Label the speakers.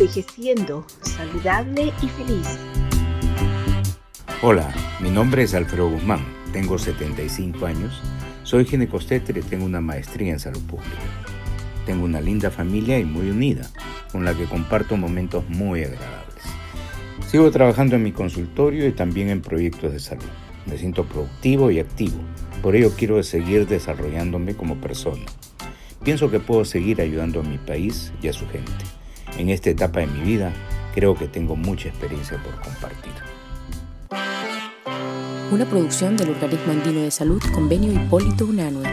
Speaker 1: envejeciendo saludable y feliz.
Speaker 2: Hola, mi nombre es Alfredo Guzmán, tengo 75 años, soy ginecostéter y tengo una maestría en salud pública. Tengo una linda familia y muy unida, con la que comparto momentos muy agradables. Sigo trabajando en mi consultorio y también en proyectos de salud. Me siento productivo y activo, por ello quiero seguir desarrollándome como persona. Pienso que puedo seguir ayudando a mi país y a su gente. En esta etapa de mi vida creo que tengo mucha experiencia por compartir.
Speaker 3: Una producción del Organismo Andino de Salud, Convenio Hipólito Unanue.